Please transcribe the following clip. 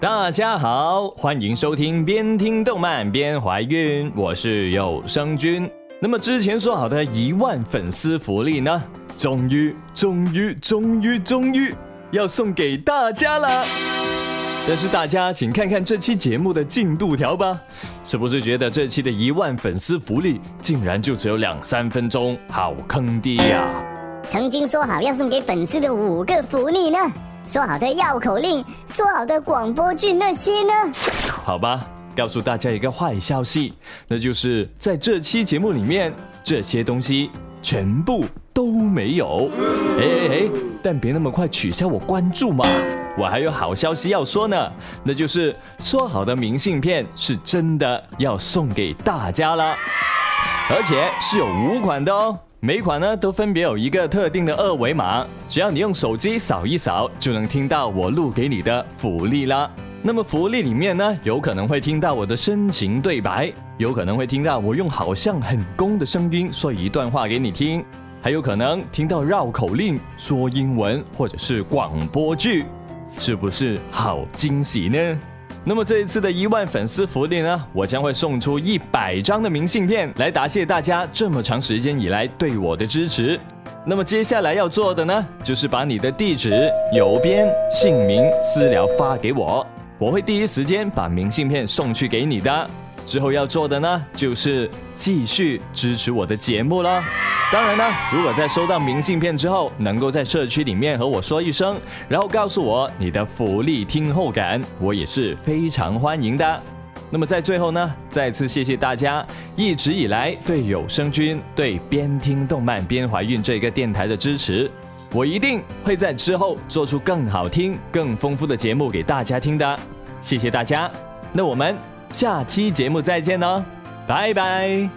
大家好，欢迎收听边听动漫边怀孕，我是有声君。那么之前说好的一万粉丝福利呢？终于，终于，终于，终于要送给大家了。但是大家请看看这期节目的进度条吧，是不是觉得这期的一万粉丝福利竟然就只有两三分钟，好坑爹呀？曾经说好要送给粉丝的五个福利呢？说好的绕口令，说好的广播剧那些呢？好吧，告诉大家一个坏消息，那就是在这期节目里面，这些东西全部都没有。哎哎哎，但别那么快取消我关注嘛，我还有好消息要说呢，那就是说好的明信片是真的要送给大家了，而且是有五款的哦。每款呢都分别有一个特定的二维码，只要你用手机扫一扫，就能听到我录给你的福利啦。那么福利里面呢，有可能会听到我的深情对白，有可能会听到我用好像很公的声音说一段话给你听，还有可能听到绕口令、说英文或者是广播剧，是不是好惊喜呢？那么这一次的一万粉丝福利呢，我将会送出一百张的明信片来答谢大家这么长时间以来对我的支持。那么接下来要做的呢，就是把你的地址、邮编、姓名、私聊发给我，我会第一时间把明信片送去给你的。之后要做的呢，就是继续支持我的节目了。当然呢，如果在收到明信片之后，能够在社区里面和我说一声，然后告诉我你的福利听后感，我也是非常欢迎的。那么在最后呢，再次谢谢大家一直以来对有声君、对边听动漫边怀孕这个电台的支持，我一定会在之后做出更好听、更丰富的节目给大家听的。谢谢大家，那我们下期节目再见哦，拜拜。